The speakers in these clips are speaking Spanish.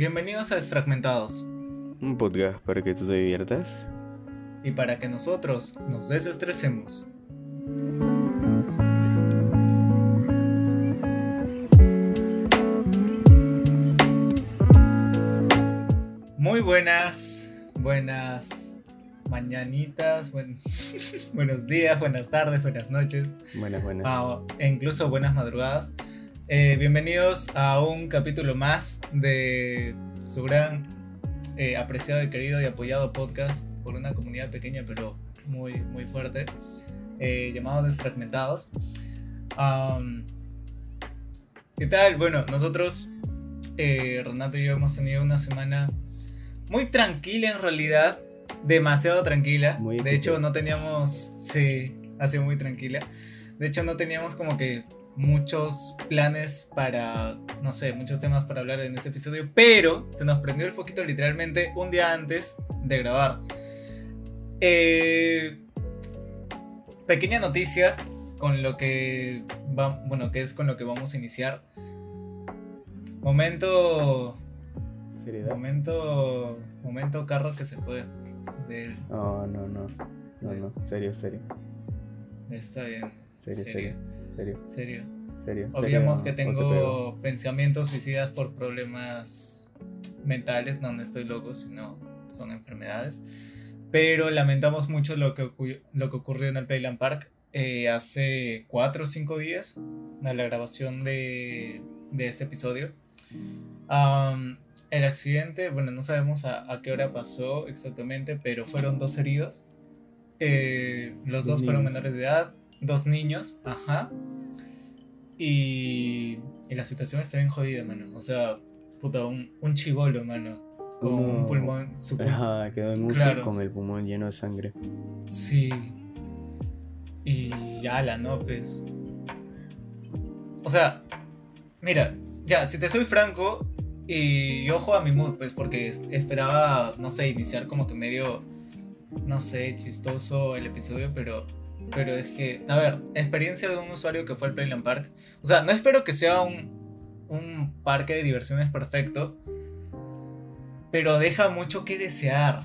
Bienvenidos a Desfragmentados. Un podcast para que tú te diviertas. Y para que nosotros nos desestresemos. Muy buenas, buenas mañanitas, buenos días, buenas tardes, buenas noches. Buenas, buenas. Ah, e incluso buenas madrugadas. Eh, bienvenidos a un capítulo más de su gran eh, apreciado y querido y apoyado podcast por una comunidad pequeña pero muy, muy fuerte eh, llamado Desfragmentados. ¿Qué tal? Bueno, nosotros, Renato y yo hemos tenido una semana muy tranquila en realidad, demasiado tranquila. de hecho, no teníamos, sí, ha sido muy tranquila. De hecho, no teníamos como que muchos planes para, no sé, muchos temas para hablar en este episodio, pero se nos prendió el foquito literalmente un día antes de grabar. Eh, pequeña noticia con lo que va, bueno, que es con lo que vamos a iniciar. Momento Momento momento carro que se fue No, no, no. No, no, serio, serio. Está bien. Serio, serio. Serio. Serio. Serio. Obviamos que tengo pensamientos suicidas por problemas mentales. No, no estoy loco, sino son enfermedades. Pero lamentamos mucho lo que, lo que ocurrió en el Playland Park eh, hace 4 o 5 días, de la grabación de, de este episodio. el accidente, bueno, no sabemos a, a, qué hora pasó exactamente, pero fueron dos heridos. Eh, los dos fueron menores de edad dos niños, ajá. Y, y la situación está bien jodida, mano. O sea, puta, un, un chivolo, mano. Con un pulmón super... Ajá, quedó en claro. con el pulmón lleno de sangre. Sí. Y ala, ¿no? Pues. O sea, mira, ya, si te soy franco, y yo ojo a mi mood, pues, porque esperaba, no sé, iniciar como que medio, no sé, chistoso el episodio, pero pero es que, a ver, experiencia de un usuario que fue al Playland Park. O sea, no espero que sea un, un parque de diversiones perfecto, pero deja mucho que desear.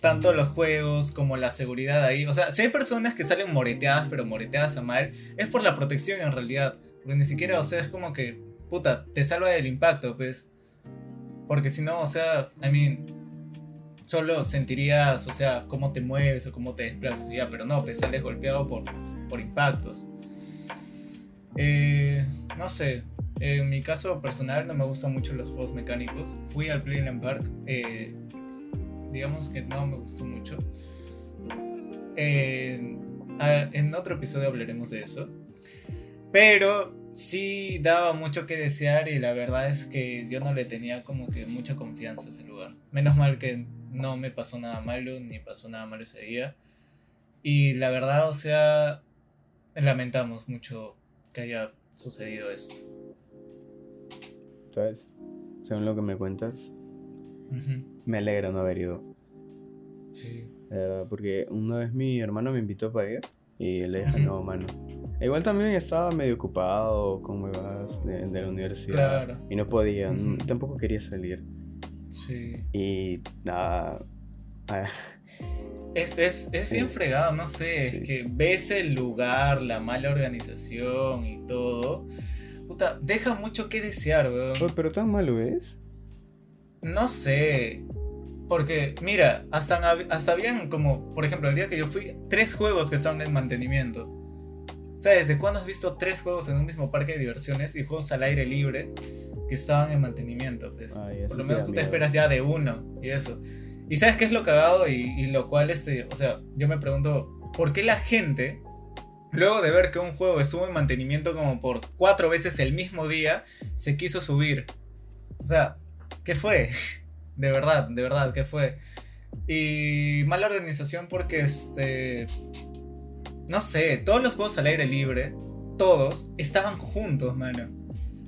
Tanto los juegos como la seguridad ahí. O sea, si hay personas que salen moreteadas, pero moreteadas a mal, es por la protección en realidad. Porque ni siquiera, o sea, es como que, puta, te salva del impacto, pues. Porque si no, o sea, I mean, solo sentirías, o sea, cómo te mueves o cómo te desplazas y ya, pero no, pues sales golpeado por, por impactos. Eh, no sé, en mi caso personal no me gustan mucho los juegos mecánicos. Fui al Playland Park, eh, digamos que no me gustó mucho. en otro episodio hablaremos de eso. Pero sí daba mucho que desear y la verdad es que yo no le tenía como que mucha confianza a ese lugar. Menos mal que no me pasó nada malo, ni pasó nada malo ese día. Y la verdad, o sea, lamentamos mucho que haya sucedido esto. ¿Sabes? Según lo que me cuentas, me alegra no haber ido. Sí. porque una vez mi hermano me invitó para ir y le dije, no, mano. Igual también estaba medio ocupado con huevas de, de la universidad. Y no podía, tampoco quería salir. Sí. Y nada. Ah, es, es, es, bien fregado, no sé, es que ves el lugar, la mala organización y todo. Puta, deja mucho que desear, weón. pero tan malo es. No sé. Porque, mira, hasta, hasta habían como, por ejemplo, el día que yo fui, tres juegos que estaban en mantenimiento. O sea, ¿desde cuándo has visto tres juegos en un mismo parque de diversiones y juegos al aire libre? que estaban en mantenimiento, pues. Por lo menos tú te esperas ya de uno y eso. Y sabes qué es lo cagado y, y lo cual, este, o sea, yo me pregunto, ¿por qué la gente, luego de ver que un juego estuvo en mantenimiento como por cuatro veces el mismo día, se quiso subir? O sea, ¿qué fue? De verdad, de verdad, ¿qué fue? Y mala organización porque, este, no sé, todos los juegos al aire libre, todos, estaban juntos, mano.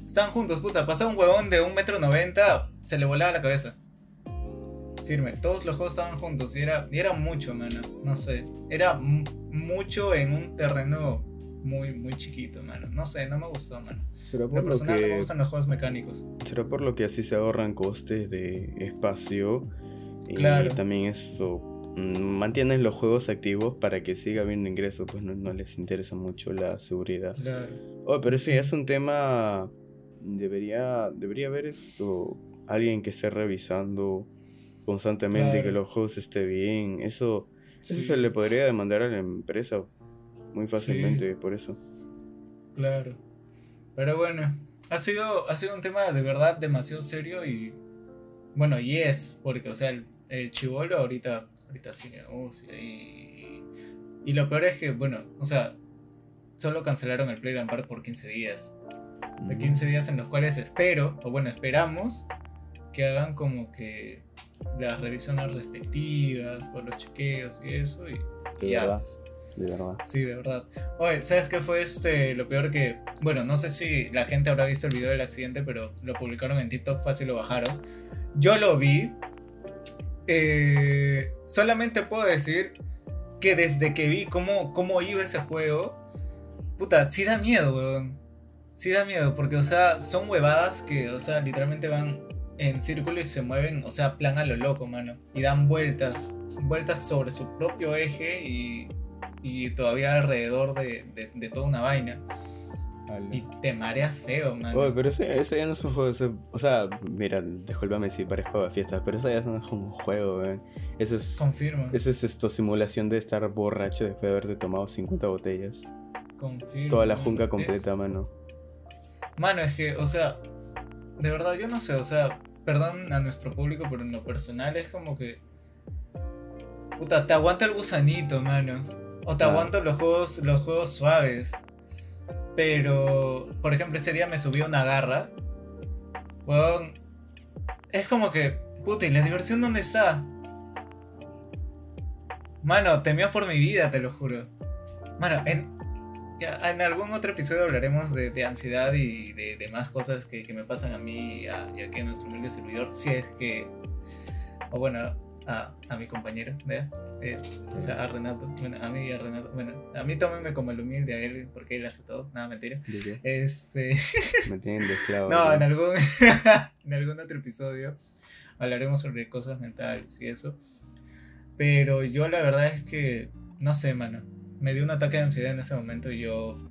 Estaban juntos, puta. Pasaba un huevón de un metro noventa, se le volaba la cabeza. Firme. Todos los juegos estaban juntos y era, y era mucho, mano. No sé. Era mucho en un terreno muy, muy chiquito, mano. No sé, no me gustó, mano. ¿Será por lo que... no me gustan los juegos mecánicos. ¿Será por lo que así se ahorran costes de espacio? Claro. Y también eso mantienen los juegos activos para que siga habiendo ingresos, pues no, les interesa mucho la seguridad. Claro. Oh, pero eso ya es un tema. Debería, debería haber esto. Alguien que esté revisando constantemente que los juegos estén bien. Eso, eso se le podría demandar a la empresa muy fácilmente por eso. Claro. Pero bueno, ha sido, ha sido un tema de verdad demasiado serio y bueno, y es, porque o sea, el, el chivolo ahorita, ahorita sí y, y lo peor es que, bueno, o sea, solo cancelaron el Playground Park por 15 días. De 15 días en los cuales espero, o bueno, esperamos que hagan como que las revisiones respectivas, todos los chequeos y eso, y, ya. Pues. De verdad. Sí, de verdad. Oye, ¿sabes qué fue este lo peor que. Bueno, no sé si la gente habrá visto el video del accidente, pero lo publicaron en TikTok, fácil lo bajaron. Yo lo vi. Eh, solamente puedo decir que desde que vi cómo, cómo iba ese juego, puta, sí da miedo, weón. Sí da miedo, porque, o sea, son huevadas que, o sea, literalmente van en círculo y se mueven, o sea, plan a lo loco, mano. Y dan vueltas, vueltas sobre su propio eje y y todavía alrededor de, de, toda una vaina. Y te marea feo, man. pero ese, ya no es un juego. o sea, mira, discúlpame si parezco a fiesta, pero eso ya no es un juego, Eso es. Confirmo. Eso es esto, simulación de estar borracho después de haberte tomado 50 botellas. Confirmo. Toda la junca completa, mano. Mano, es que, o sea, de verdad yo no sé, o sea, perdón a nuestro público, pero en lo personal es como que. Puta, te aguanta el gusanito, mano. O te aguanto los juegos, los juegos suaves. Pero, por ejemplo, ese día me subió una garra. Es como que, puta, ¿y la diversión dónde está? Mano, temió por mi vida, te lo juro. Mano, en, en algún otro episodio hablaremos de, ansiedad y de, demás cosas que, me pasan a mí y, a, a nuestro humilde servidor. Si es que. O bueno, a, a mi compañero, ¿ve? Eh, o sea, a Renato. Bueno, a mí y a Renato. Bueno, a mí tómenme como el humilde a él, porque él hace todo. Nada, mentira. Este. Me tienen de esclavo. No, en algún, en algún otro episodio hablaremos sobre cosas mentales y eso. Pero yo la verdad es que, no sé, mano. Me dio un ataque de ansiedad en ese momento y yo.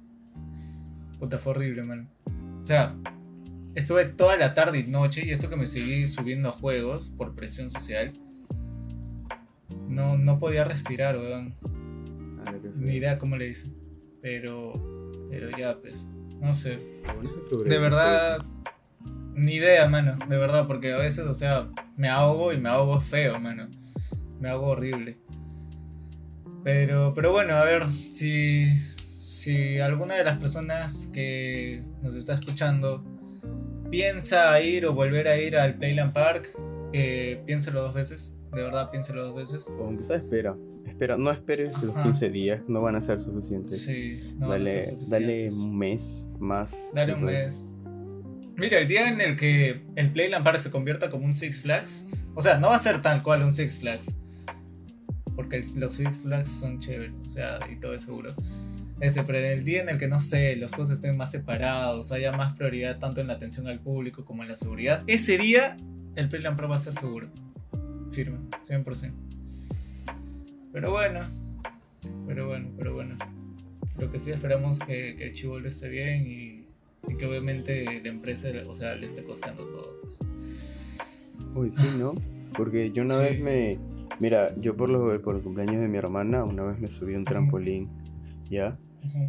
Puta, fue horrible, mano. O sea, estuve toda la tarde y noche y eso que me seguí subiendo juegos por presión social no, no podía respirar, weón. Ah, Ni idea cómo le hice. Pero, pero ya, pues, no sé. De verdad, ni idea, mano. De verdad, porque a veces, o sea, me ahogo y me ahogo feo, mano. Me ahogo horrible. Pero, pero bueno, a ver, si, si alguna de las personas que nos está escuchando piensa ir o volver a ir al Playland Park, eh, piénselo dos veces de verdad piénselo dos veces. O aunque sea, espera. Espera, no esperes los 15 días, no van a ser suficientes. Sí, no dale, van a ser suficientes. Dale un mes más. Dale un mes. Mira, el día en el que el Playland Park se convierta como un Six Flags, o sea, no va a ser tal cual un Six Flags, porque los Six Flags son chéveres, o sea, y todo es seguro. Ese, pero el día en el que, no sé, los juegos estén más separados, haya más prioridad tanto en la atención al público como en la seguridad, ese día el Playland Park va a ser seguro firme, 100%. Pero bueno, pero bueno, pero bueno. Lo que sí esperamos que, que el chivolo esté bien y, que obviamente la empresa, o sea, le esté costando todo. Pues. Uy, sí, ¿no? Porque yo una vez me... Mira, yo por, lo, por el cumpleaños de mi hermana, una vez me subí a un trampolín, ¿ya?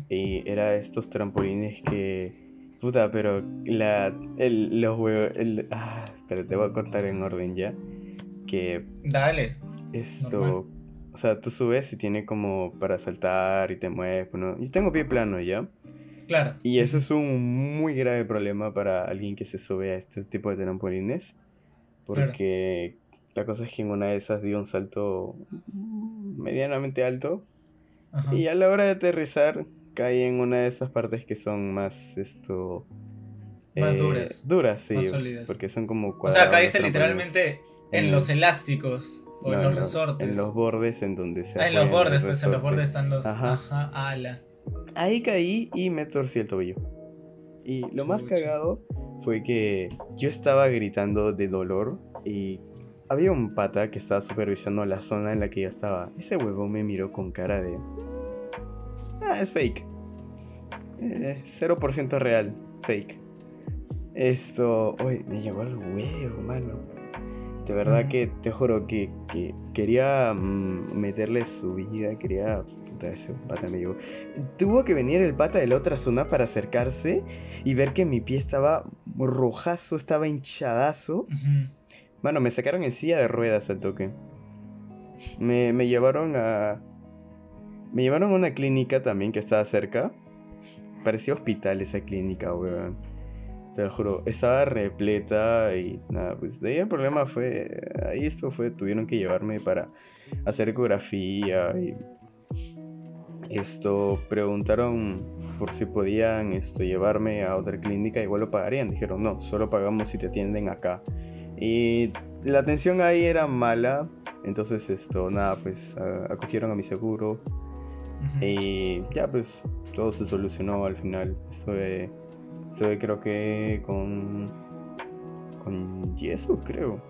Y era estos trampolines que... Puta, pero la, el, los huevos... El, ah, pero te voy a cortar en orden ya que... Dale. Esto... O sea, tú subes y tiene como para saltar y te mueves. Bueno, yo tengo pie plano ya. Claro. Y eso es un muy grave problema para alguien que se sube a este tipo de trampolines. Porque la cosa es que en una de esas dio un salto medianamente alto. Y a la hora de aterrizar cae en una de esas partes que son más esto... Más eh, duras. Duras, sí. Porque son como O sea, caíste literalmente en los elásticos o en los resortes. En los bordes en donde se. Ah, en los bordes, pues en los bordes están los. Ajá, ala. ahí caí y me torcí el tobillo. Y lo más cagado fue que yo estaba gritando de dolor y había un pata que estaba supervisando la zona en la que yo estaba. Ese huevón me miró con cara de... Ah, es fake. 0% eh, real, fake. Esto, uy, me llegó al huevo, mano. De verdad que te juro que, quería mm, meterle su vida, quería... Puta, ese pata me llegó. Tuvo que venir el pata de la otra zona para acercarse y ver que mi pie estaba rojazo, estaba hinchadazo. Mano, me sacaron en silla de ruedas al toque. Me, me llevaron a... Me llevaron a una clínica también que estaba cerca. Parecía hospital esa clínica, weón. Te lo juro, estaba repleta y nada, pues de ahí el problema fue, ahí esto fue, tuvieron que llevarme para hacer ecografía y esto, preguntaron por si podían esto, llevarme a otra clínica, igual lo pagarían, dijeron no, solo pagamos si te atienden acá. Y la atención ahí era mala, entonces esto, nada, pues acogieron a mi seguro y ya pues todo se solucionó al final. Estuve, estuve creo que con, con yeso, creo.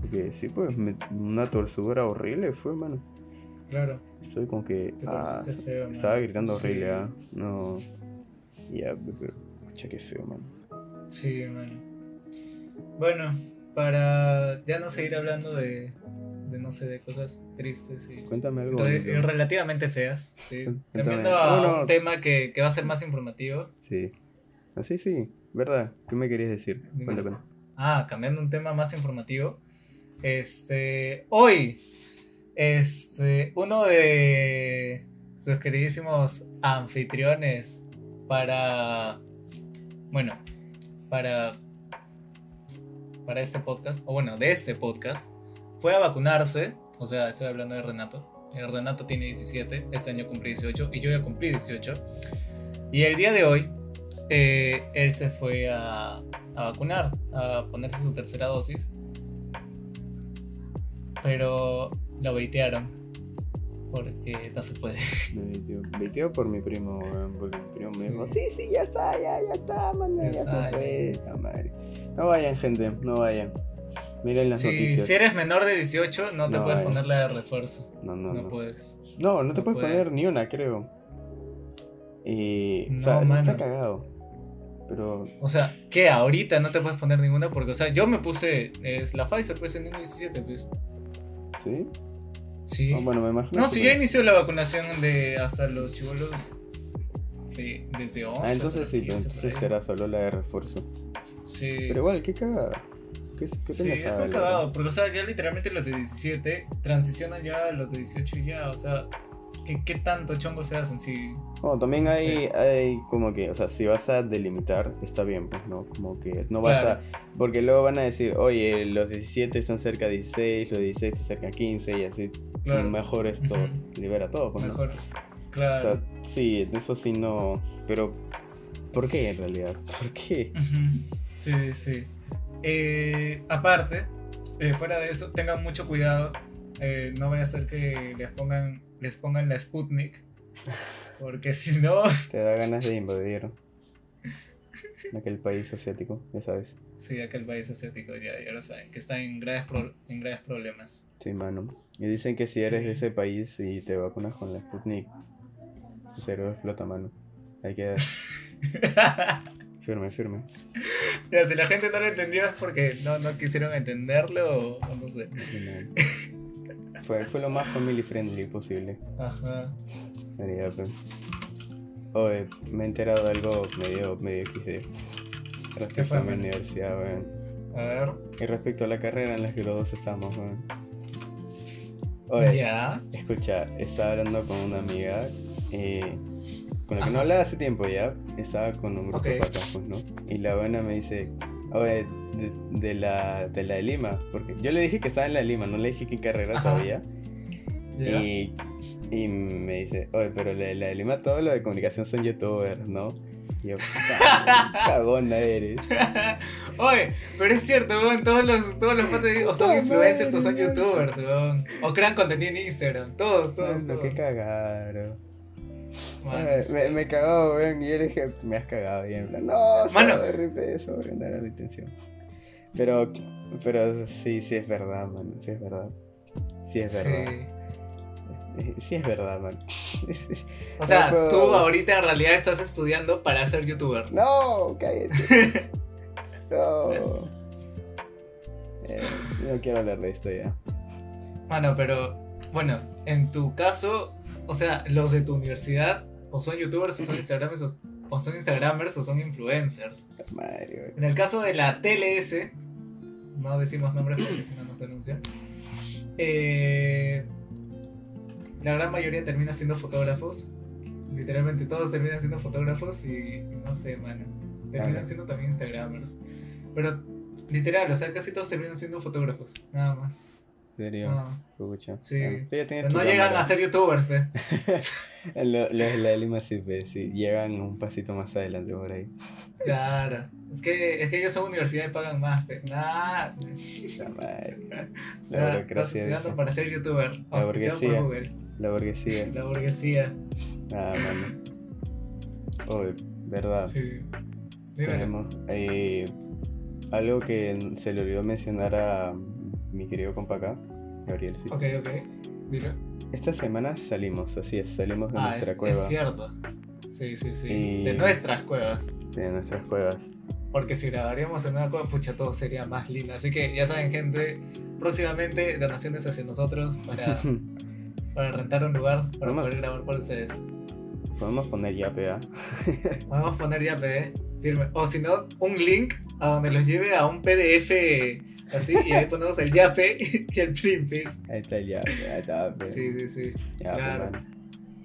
Porque sí, pues una torcedura horrible fue, mano. Claro. Estoy como que... Ah, estaba gritando horrible, ¿ah? No... Ya, pero... Pucha, qué feo, mano. Sí, mano. Bueno, para ya no seguir hablando de, no sé, de cosas tristes y, Cuéntame algo. relativamente feas. Sí. Cambiando a un tema que, va a ser más informativo. Sí. Ah, sí, ¿verdad? ¿Qué me querías decir? Cuéntame. Ah, cambiando un tema más informativo. Este, hoy, este, uno de sus queridísimos anfitriones para, bueno, para, para este podcast, o bueno, de este podcast, fue a vacunarse, o sea, estoy hablando de Renato. El Renato tiene 17, este año cumplí 18 y yo ya cumplí 18. Y el día de hoy, eh, él se fue a, a vacunar, a ponerse su tercera dosis. Pero lo veitearon. Porque no se puede. Me veiteó. por mi primo, porque mi primo me dijo, sí, sí, ya está, ya, ya está, man, ya, se puede, No vayan, gente, no vayan. Miren las noticias. Si eres menor de 18, no te puedes poner la de refuerzo. No, no, no. puedes. No, no te puedes, poner ni una, creo. Y. o sea, está cagado. Pero. O sea, ¿qué? Ahorita no te puedes poner ninguna porque, o sea, yo me puse. Es la Pfizer, pues en el 17, pues. ¿Sí? Sí. Ah, bueno, me imagino. No, si ya inició la vacunación de hasta los chivolos. De, desde 11. Ah, entonces sí, entonces será solo la de refuerzo. Sí. Pero igual, qué cagada. ¿Qué, qué sí, es muy cagado, porque o sea, ya literalmente los de 17 transicionan ya a los de 18 y ya, o sea, ¿qué, qué tanto chongo se hacen? Si, bueno, también hay, hay como que, o sea, si vas a delimitar, está bien, pues, ¿no? Como que no vas a... Porque luego van a decir, oye, los 17 están cerca de 16, los 16 están cerca de 15 y así. Mejor esto libera todo, pues, Mejor, claro. O sea, sí, eso sí no... Pero, ¿por qué en realidad? ¿Por qué? Sí, sí. Eh, aparte, eh, fuera de eso, tengan mucho cuidado. Eh, no vaya a ser que les pongan, les pongan la Sputnik. Porque si no. Te da ganas de invadir aquel país asiático, ya sabes. Sí, aquel país asiático, ya, ya lo saben, que está en graves, en graves problemas. Sí, mano. Y dicen que si eres de ese país y te vacunas con la Sputnik, tu cerebro explota, mano. Hay que. Firme, firme. Ya, si la gente no lo entendió es porque no, no quisieron entenderlo o, no sé. Fue, fue lo más family friendly posible. Ajá. Pues. Oye, me he enterado de algo medio, medio XD. Respecto a mi universidad, weón. A ver. Y respecto a la carrera en la que los dos estamos, weón. Oye, ¿Ya? escucha, estaba hablando con una amiga eh, con la que no hablaba hace tiempo ya, estaba con un grupo de patas, pues, ¿no? Y la buena me dice, oye, de, la, de la de Lima, porque yo le dije que estaba en la de Lima, no le dije qué carrera todavía. Y, y, me dice, oye, pero la, la, de Lima, todo lo de comunicación son youtubers, ¿no? Y yo, cagona eres. Oye, pero es cierto, weón, todos los, todos los patas o son influencers o son youtubers, weón. O crean contenido en Instagram, todos, todos. No, todos. que cagaron. me, me cagó, weón. Y yo le dije, me has cagado. Y en plan, no, Mano. RP, eso, no era la intención. Pero, pero sí, sí es verdad, man. Sí es verdad. Sí es verdad. Sí. Sí es verdad, man. O sea, tú ahorita en realidad estás estudiando para ser youtuber. No, cállate. no. Eh, no quiero hablar de esto ya. Bueno, pero bueno, en tu caso, o sea, los de tu universidad o son youtubers o son instagramers o, son instagramers o son influencers. en el caso de la TLS, no decimos nombres porque si no nos denuncian. Eh, la gran mayoría termina siendo fotógrafos. Literalmente todos terminan siendo fotógrafos y no sé, mano. Terminan siendo también instagramers. Pero literal, o sea, casi todos terminan siendo fotógrafos, nada más serio? Ah, sí. Pero no llegan a ser youtubers, fe. Los de la Lima sí, sí, llegan un pasito más adelante por ahí. Claro. Es que, es que ellos son universidad y pagan más, fe. Nada. La madre. La burocracia. para ser youtuber. La burguesía. La burguesía. La burguesía. Ah, mano. Oh, verdad. Sí. Tenemos eh, algo que se le olvidó mencionar a mi querido compa acá, Gabriel. Sí. Ok, ok. Dilo. Esta semana salimos, así es, salimos de ah, nuestra cueva. Es cierto. Sí, sí, sí. De nuestras cuevas. De nuestras cuevas. Porque si grabaríamos en una cueva, pucha, todo sería más lindo. Así que ya saben, gente, próximamente donaciones hacia nosotros para, para rentar un lugar para poder grabar por ustedes. Podemos poner yape, ¿ah? Podemos poner yape, ¿eh? Firme. O si no, un link a donde los lleve a un PDF Así, y ahí ponemos el yape y el primpis. Ahí está el yape, ahí está. Sí, sí, sí. claro.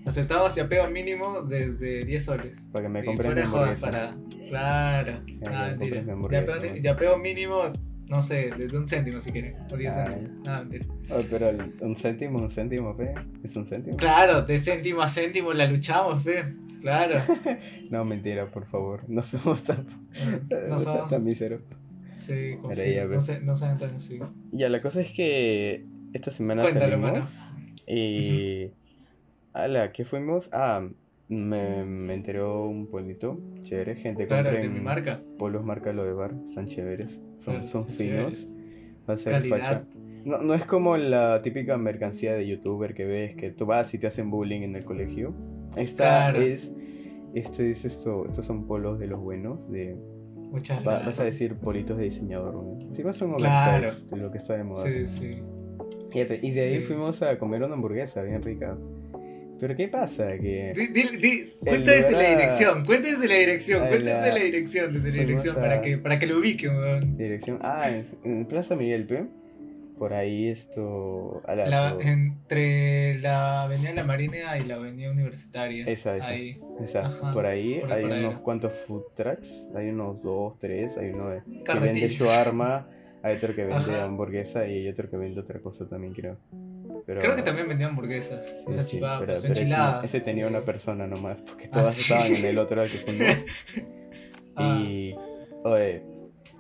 Aceptamos yapeo mínimo desde 10 soles. Para que me compren mi hamburguesa. Para... Claro. Ah, mentira. Yapeo, yapeo, mínimo, no sé, desde un céntimo si quieren. O 10 céntimos. Ah, mentira. Oh, pero un céntimo, un céntimo, fe. ¿Es un céntimo? Claro, de céntimo a céntimo la luchamos, fe. Claro. no, mentira, por favor. No somos tan, no, no somos tan míseros. Sí, no, sé, no saben tan así. Ya, la cosa es que esta semana salimos y... la ¿qué fuimos? Ah, me, me enteró un polito chévere, gente claro, de mi marca. Polos marca lo de bar, están chéveres, son, son finos. Va a ser facha. No, no es como la típica mercancía de youtuber que ves que tú vas y te hacen bullying en el colegio. Esta es, este es esto, estos son polos de los buenos, de Muchas Vas a decir politos de diseñador, ¿no? Sí, más un claro. de lo que está de moda. Sí, sí. Y, de ahí fuimos a comer una hamburguesa bien rica. Pero ¿qué pasa? Que cuenta desde la dirección, cuenta desde la dirección, cuenta desde la dirección, desde la dirección, para, que, para que lo ubiquen, Dirección, ah, en Plaza Miguel, P por ahí esto... entre la Avenida La Marina y la Avenida Universitaria. Esa, esa. Ahí. esa. por ahí hay unos cuantos food trucks, hay unos dos, tres, hay uno que vende shawarma, hay otro que vende hamburguesa y hay otro que vende otra cosa también, creo. Creo que también vendía hamburguesas, esa sí, pero, ese, tenía una persona nomás, porque ah, todas estaban en el otro al que fuimos. ah. Y, oye,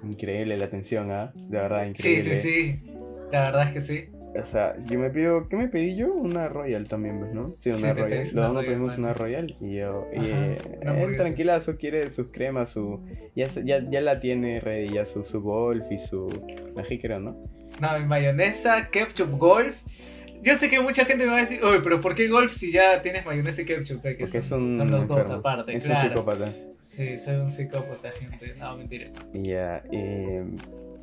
increíble la atención, ¿ah? De verdad, increíble. Sí, sí, sí. La verdad es que sí. O sea, yo me pido, ¿qué me pedí yo? Una Royal también, ¿ves, ¿no? Sí, una Royal. Los dos nos pedimos una Royal y yo, y eh, él tranquilazo quiere sus cremas, su, ya, ya, ya la tiene ready, ya su, su golf y su, ají creo, ¿no? No, mayonesa, ketchup, golf. Yo sé que mucha gente me va a decir, oye, pero ¿por qué golf si ya tienes mayonesa y ketchup? Que Porque son, son, los dos aparte, es claro. un psicópata. Sí, soy un psicópata, gente. No, mentira. Ya, yeah, eh,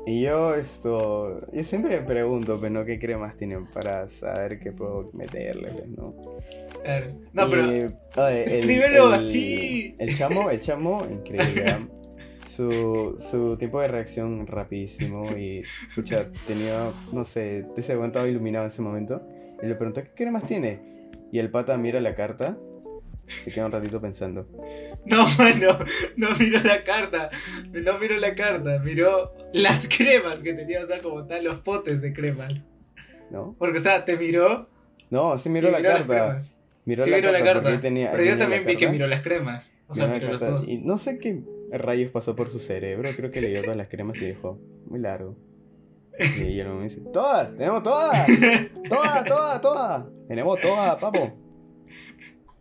y yo esto, yo siempre me pregunto, pero ¿qué cremas tienen para saber qué puedo meterle, pues, ¿no? Claro. No, pero escríbelo así. El chamo, el chamo, increíble. ¿eh? su, su tiempo de reacción rapidísimo y, escucha, tenía, no sé, te se aguantaba iluminado en ese momento. Y le pregunté, ¿qué cremas tiene? Y el pata mira la carta se queda un ratito pensando. No, mano, no miró la carta. No miró la carta, miró las cremas que tenía, o sea, como tal, los potes de cremas. ¿No? Porque, o sea, te miró. No, sí miró la carta. Miró sí, la miró carta la carta. Tenía, pero yo también vi que miró las cremas. O sea, miró, los dos. Y no sé qué rayos pasó por su cerebro. Creo que leyó todas las cremas y dijo, muy largo. Y él me dice, todas, tenemos todas. Todas, todas, todas. Tenemos todas, papo.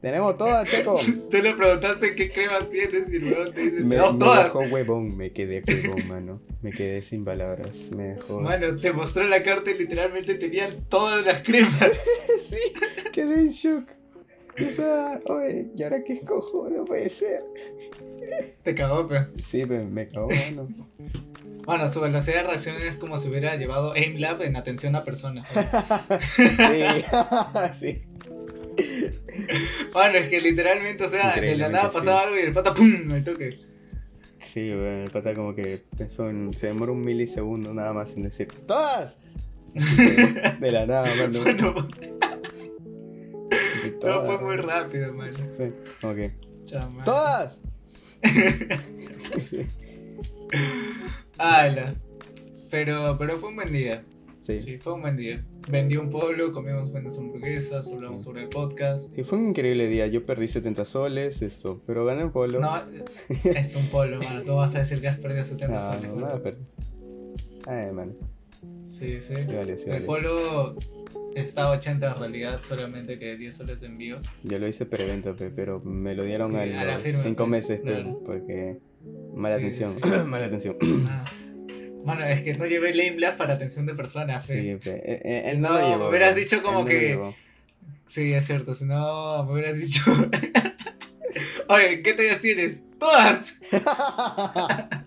Tenemos todas, Checo. Tú le preguntaste qué cremas tienes y luego te dice, me, tenemos me todas. dejó huevón, me quedé huevón, mano. Me quedé sin palabras. Me dejó. Mano, te mostró la carta y literalmente tenían todas las cremas. sí, quedé en shock. O sea, oye, ¿y ahora qué escojo? No puede ser. Te cagó, pe. Sí, me, me cagó, mano. Bueno, su velocidad de reacción es como si hubiera llevado AimLab en atención a personas. sí, sí. Bueno, es que literalmente, o sea, de la nada pasaba algo y el pata ¡pum! me toque. Sí, bueno, el pata como que pensó en. Se demoró un milisegundo nada más en decir ¡Todas! De, de la nada, mano. Bueno, todo fue muy rápido, mano. Sí, ok. Chama. ¡Todas! ¡Hala! Pero, pero fue un buen día. Sí. Sí, fue un buen día. Vendí un polo, comimos buenas hamburguesas, hablamos sobre el podcast. Y fue un increíble día. Yo perdí 70 soles, esto, pero gané el polo. No, es un polo, mano. Tú vas a decir que has perdido 70 no, soles. no, nada perdí. Ay, mano. Sí, sí. Sí, vale, sí, el vale. polo está a 80 en realidad, solamente que 10 soles de envío. Yo lo hice preventa, pe, pero me lo dieron a los firma, 5 pues, meses, claro. porque mala atención, mala atención. Ah. Mano, es que no llevé Lame Blast para atención de personas. fe. Sí, pe, eh, eh, él no, No, lo llevó. me hubieras dicho como no que-. Sí, es cierto, si no me hubieras dicho. Oye, ¿qué tallas tienes? ¡Todas!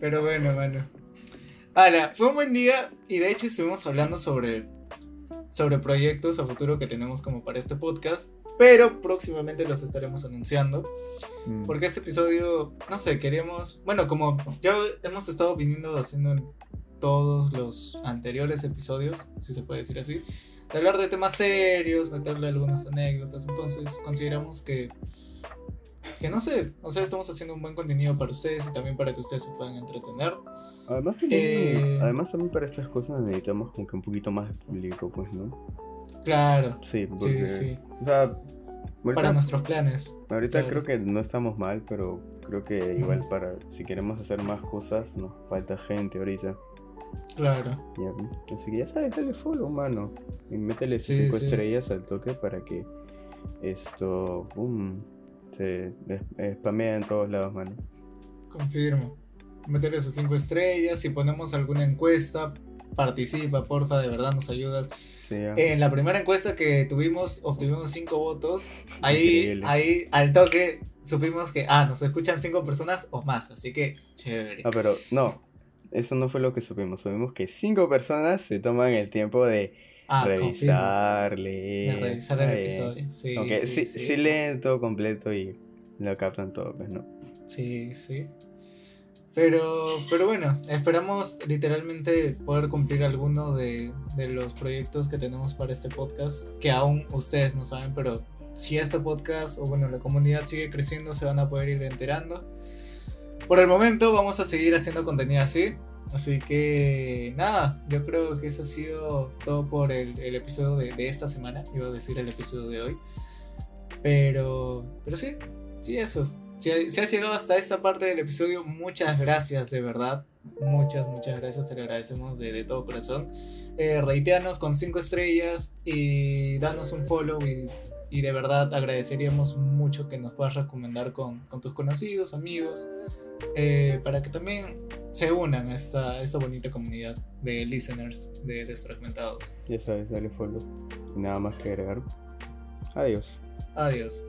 Pero bueno, mano. Ahora, fue un buen día y de hecho estuvimos hablando sobre, sobre proyectos a futuro que tenemos como para este podcast, pero próximamente los estaremos anunciando. Mm, Porque este episodio, no sé, queríamos, bueno, como ya hemos estado viniendo haciendo en todos los anteriores episodios, si se puede decir así, de hablar de temas serios, meterle algunas anécdotas, entonces consideramos que, que no sé, o sea, estamos haciendo un buen contenido para ustedes y también para que ustedes se puedan entretener. Además, también, Eh, además también para estas cosas necesitamos como que un poquito más de público, pues, ¿no? Claro, Sí, sí, porque, sí, o sea, para nuestros planes. ahorita claro. creo que no estamos mal, pero creo que igual para, si queremos hacer más cosas, nos falta gente ahorita. Claro, Ya, Así que ya sabes, dale follow, mano. Y métele Sí, 5 sí. estrellas al toque para que esto, boom, se des- spamea en todos lados, mano. confirmo. Meterle sus cinco estrellas, si ponemos alguna encuesta, participa, porfa, de verdad nos ayudas. Sí. En la primera encuesta que tuvimos, obtuvimos 5 votos. Ahí, Increíble. ahí al toque supimos que, ah, nos escuchan 5 personas o más, así que chévere. Ah, pero no, eso no fue lo que supimos. Supimos que 5 personas se toman el tiempo de Ah, revisar, confirmo, leer. De revisar el eh. episodio. Sí, Aunque sí, sí, sí. sí leen todo completo y lo captan todo, pues, ¿no? Sí, sí. Pero, pero bueno, esperamos literalmente poder cumplir alguno de, de los proyectos que tenemos para este podcast, que aún ustedes no saben, pero si este podcast o bueno, la comunidad sigue creciendo, se van a poder ir enterando. Por el momento vamos a seguir haciendo contenido así. Así que nada, yo creo que eso ha sido todo por el, el episodio de, de esta semana. Iba a decir el episodio de hoy. Pero, pero sí, sí, eso. Si, si has llegado hasta esta parte del episodio, muchas gracias, de verdad. Muchas, muchas gracias, te lo agradecemos de, de todo corazón. Eh, reiteanos con 5 estrellas y danos un follow y, y de verdad agradeceríamos mucho que nos puedas recomendar con, con tus conocidos, amigos, eh, para que también se unan a esta, esta bonita comunidad de listeners de Desfragmentados. Ya sabes, dale follow. Y nada más que agregar. Adiós. Adiós.